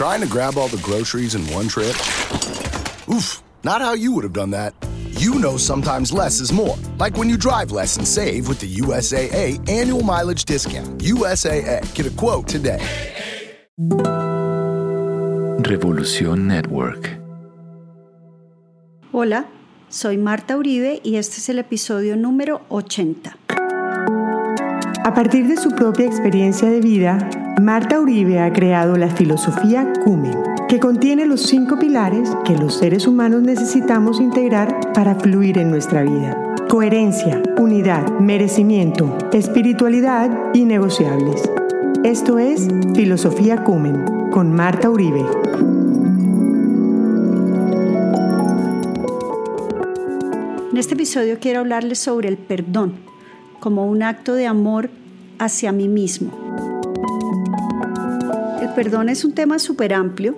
Trying to grab all the groceries in one trip? Oof, not how you would have done that. You know sometimes less is more. Like when you drive less and save with the USAA annual mileage discount. USAA, get a quote today. Revolución Network. Hola, soy Marta Uribe y este es el episodio número 80. A partir de su propia experiencia de vida, Marta Uribe ha creado la filosofía Cumen, que contiene los cinco pilares que los seres humanos necesitamos integrar para fluir en nuestra vida. Coherencia, unidad, merecimiento, espiritualidad y negociables. Esto es Filosofía Cumen con Marta Uribe. En este episodio quiero hablarles sobre el perdón como un acto de amor hacia mí mismo. Perdón es un tema súper amplio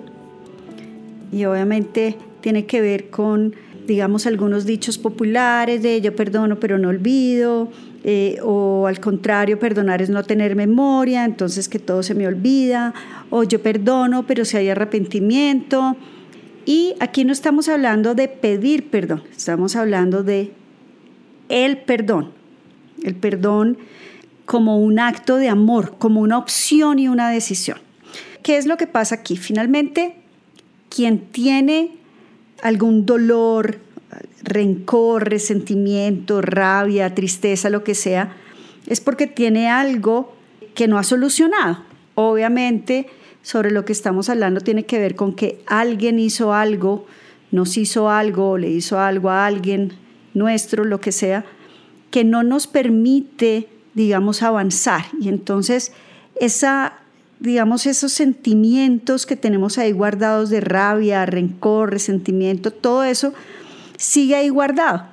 y obviamente tiene que ver con, digamos, algunos dichos populares de yo perdono pero no olvido, eh, o al contrario, perdonar es no tener memoria, entonces que todo se me olvida, o yo perdono pero si hay arrepentimiento. Y aquí no estamos hablando de pedir perdón, estamos hablando de el perdón. El perdón como un acto de amor, como una opción y una decisión. ¿Qué es lo que pasa aquí? Finalmente, quien tiene algún dolor, rencor, resentimiento, rabia, tristeza, lo que sea, es porque tiene algo que no ha solucionado. Obviamente, sobre lo que estamos hablando tiene que ver con que alguien hizo algo, nos hizo algo, le hizo algo a alguien nuestro, lo que sea, que no nos permite, digamos, avanzar. Y entonces esa, digamos, esos sentimientos que tenemos ahí guardados de rabia, rencor, resentimiento, todo eso sigue ahí guardado.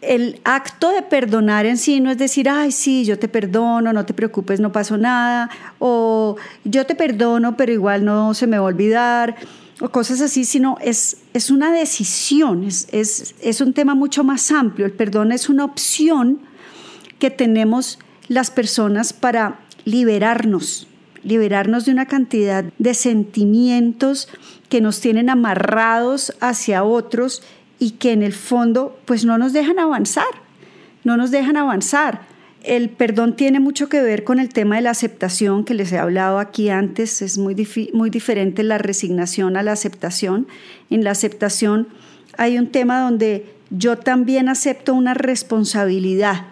El acto de perdonar en sí no es decir, ay, sí, yo te perdono, no te preocupes, no pasó nada, o yo te perdono, pero igual no se me va a olvidar, o cosas así, sino es, es una decisión, es, es, es un tema mucho más amplio. El perdón es una opción que tenemos las personas para liberarnos, liberarnos de una cantidad de sentimientos que nos tienen amarrados hacia otros y que en el fondo pues no nos dejan avanzar, no nos dejan avanzar. El perdón tiene mucho que ver con el tema de la aceptación que les he hablado aquí antes. Es muy, muy diferente la resignación a la aceptación. En la aceptación hay un tema donde yo también acepto una responsabilidad,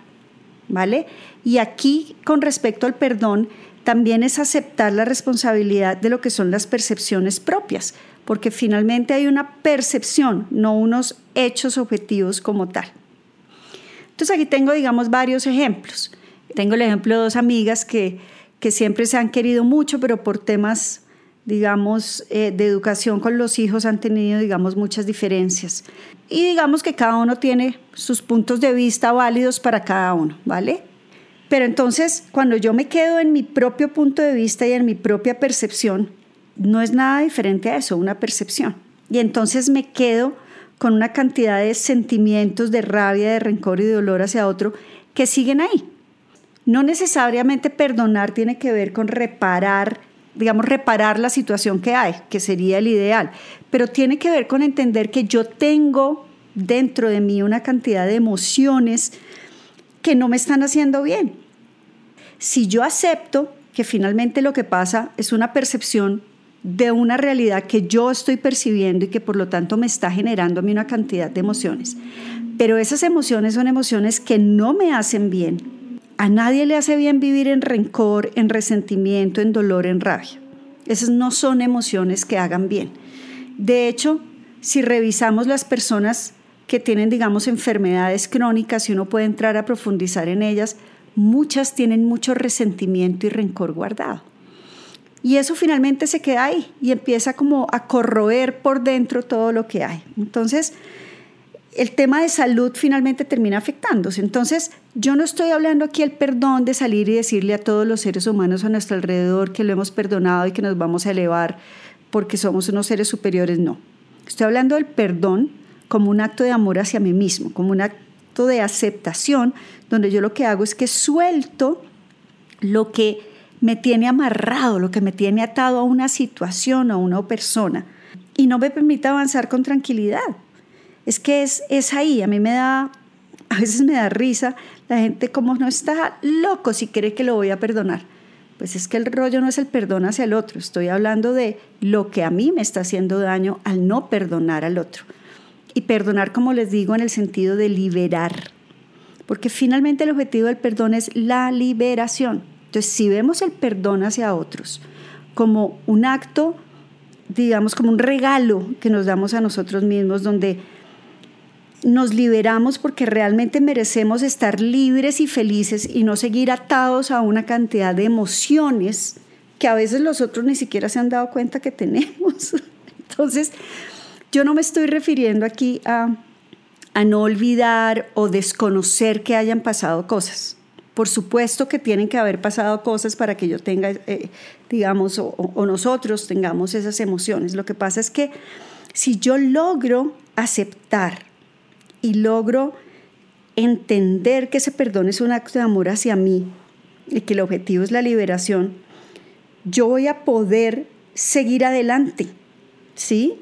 ¿vale? Y aquí con respecto al perdón, también es aceptar la responsabilidad de lo que son las percepciones propias, porque finalmente hay una percepción, no unos hechos objetivos como tal. Entonces aquí tengo, digamos, varios ejemplos. Tengo el ejemplo de dos amigas que, que siempre se han querido mucho, pero por temas, digamos, eh, de educación con los hijos han tenido, digamos, muchas diferencias. Y digamos que cada uno tiene sus puntos de vista válidos para cada uno, ¿vale? Pero entonces, cuando yo me quedo en mi propio punto de vista y en mi propia percepción, no es nada diferente a eso, una percepción. Y entonces me quedo con una cantidad de sentimientos de rabia, de rencor y de dolor hacia otro que siguen ahí. No necesariamente perdonar tiene que ver con reparar, digamos, reparar la situación que hay, que sería el ideal, pero tiene que ver con entender que yo tengo dentro de mí una cantidad de emociones que no me están haciendo bien. Si yo acepto que finalmente lo que pasa es una percepción de una realidad que yo estoy percibiendo y que por lo tanto me está generando a mí una cantidad de emociones. Pero esas emociones son emociones que no me hacen bien. A nadie le hace bien vivir en rencor, en resentimiento, en dolor, en rabia. Esas no son emociones que hagan bien. De hecho, si revisamos las personas que tienen, digamos, enfermedades crónicas y uno puede entrar a profundizar en ellas, muchas tienen mucho resentimiento y rencor guardado. Y eso finalmente se queda ahí y empieza como a corroer por dentro todo lo que hay. Entonces, el tema de salud finalmente termina afectándose. Entonces, yo no estoy hablando aquí el perdón de salir y decirle a todos los seres humanos a nuestro alrededor que lo hemos perdonado y que nos vamos a elevar porque somos unos seres superiores, no. Estoy hablando del perdón como un acto de amor hacia mí mismo, como un acto de aceptación, donde yo lo que hago es que suelto lo que me tiene amarrado, lo que me tiene atado a una situación o a una persona y no me permite avanzar con tranquilidad. Es que es, es ahí, a mí me da, a veces me da risa la gente como no está loco si cree que lo voy a perdonar. Pues es que el rollo no es el perdón hacia el otro, estoy hablando de lo que a mí me está haciendo daño al no perdonar al otro. Y perdonar, como les digo, en el sentido de liberar. Porque finalmente el objetivo del perdón es la liberación. Entonces, si vemos el perdón hacia otros como un acto, digamos, como un regalo que nos damos a nosotros mismos, donde nos liberamos porque realmente merecemos estar libres y felices y no seguir atados a una cantidad de emociones que a veces los otros ni siquiera se han dado cuenta que tenemos. Entonces, yo no me estoy refiriendo aquí a, no olvidar o desconocer que hayan pasado cosas. Por supuesto que tienen que haber pasado cosas para que yo tenga, eh, digamos, o nosotros tengamos esas emociones. Lo que pasa es que si yo logro aceptar y logro entender que ese perdón es un acto de amor hacia mí y que el objetivo es la liberación, yo voy a poder seguir adelante, ¿sí?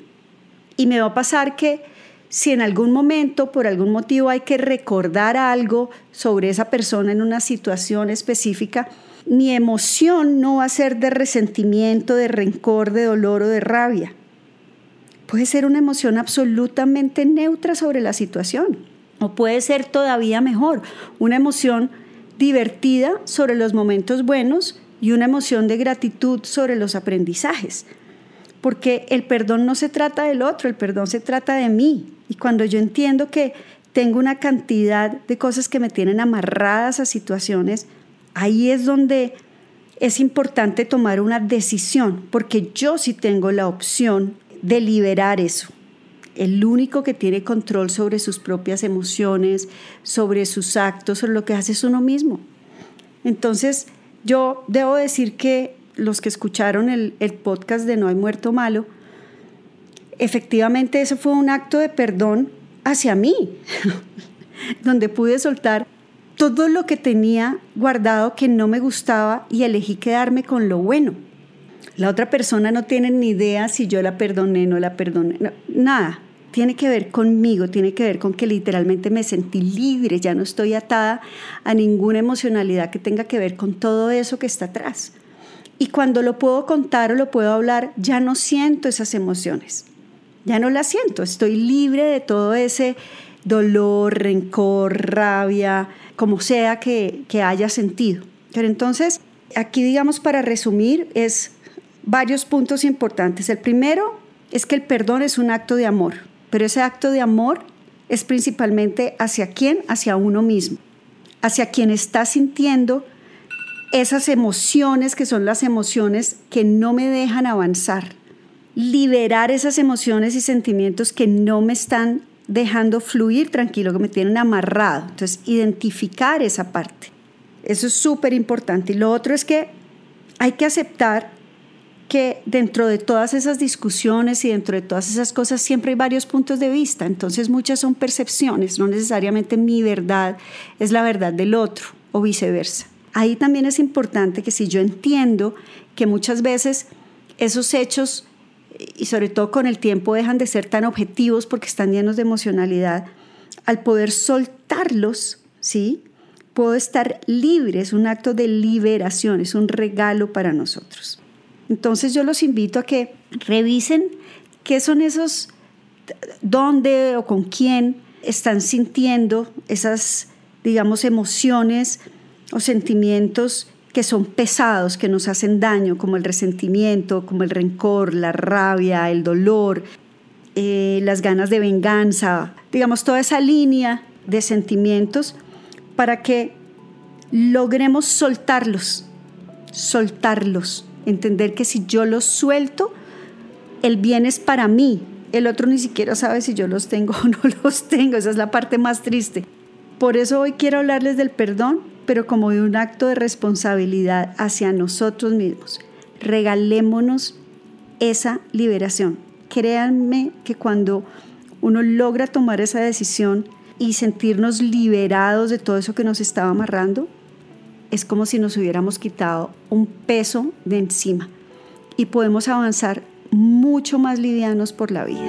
Y me va a pasar que si en algún momento, por algún motivo, hay que recordar algo sobre esa persona en una situación específica, mi emoción no va a ser de resentimiento, de rencor, de dolor o de rabia puede ser una emoción absolutamente neutra sobre la situación. O puede ser todavía mejor, una emoción divertida sobre los momentos buenos y una emoción de gratitud sobre los aprendizajes. Porque el perdón no se trata del otro, el perdón se trata de mí. Y cuando yo entiendo que tengo una cantidad de cosas que me tienen amarradas a situaciones, ahí es donde es importante tomar una decisión, porque yo sí tengo la opción de liberar eso. El único que tiene control sobre sus propias emociones, sobre sus actos, sobre lo que hace es uno mismo. Entonces, yo debo decir que los que escucharon el, podcast de No hay muerto malo, efectivamente eso fue un acto de perdón hacia mí, donde pude soltar todo lo que tenía guardado que no me gustaba y elegí quedarme con lo bueno. La otra persona no tiene ni idea si yo la perdoné, no la perdoné, nada. Tiene que ver conmigo, tiene que ver con que literalmente me sentí libre, ya no estoy atada a ninguna emocionalidad que tenga que ver con todo eso que está atrás. Y cuando lo puedo contar o lo puedo hablar, ya no siento esas emociones, ya no las siento, estoy libre de todo ese dolor, rencor, rabia, como sea que, que haya sentido. Pero entonces, aquí digamos para resumir, es varios puntos importantes. El primero es que el perdón es un acto de amor, pero ese acto de amor es principalmente hacia quién, hacia uno mismo, hacia quien está sintiendo esas emociones que son las emociones que no me dejan avanzar. Liberar esas emociones y sentimientos que no me están dejando fluir tranquilo, que me tienen amarrado. Entonces, identificar esa parte. Eso es súper importante. Y lo otro es que hay que aceptar que dentro de todas esas discusiones y dentro de todas esas cosas siempre hay varios puntos de vista, entonces muchas son percepciones, no necesariamente mi verdad es la verdad del otro o viceversa. Ahí también es importante que si yo entiendo que muchas veces esos hechos, y sobre todo con el tiempo, dejan de ser tan objetivos porque están llenos de emocionalidad, al poder soltarlos, ¿sí? Puedo estar libre, es un acto de liberación, es un regalo para nosotros. Entonces yo los invito a que revisen qué son esos, dónde o con quién están sintiendo esas, digamos, emociones o sentimientos que son pesados, que nos hacen daño, como el resentimiento, como el rencor, la rabia, el dolor, eh, las ganas de venganza, digamos, toda esa línea de sentimientos para que logremos soltarlos, soltarlos Entender que si yo los suelto, el bien es para mí. El otro ni siquiera sabe si yo los tengo o no los tengo. Esa es la parte más triste. Por eso hoy quiero hablarles del perdón, pero como de un acto de responsabilidad hacia nosotros mismos. Regalémonos esa liberación. Créanme que cuando uno logra tomar esa decisión y sentirnos liberados de todo eso que nos estaba amarrando, es como si nos hubiéramos quitado un peso de encima y podemos avanzar mucho más livianos por la vida.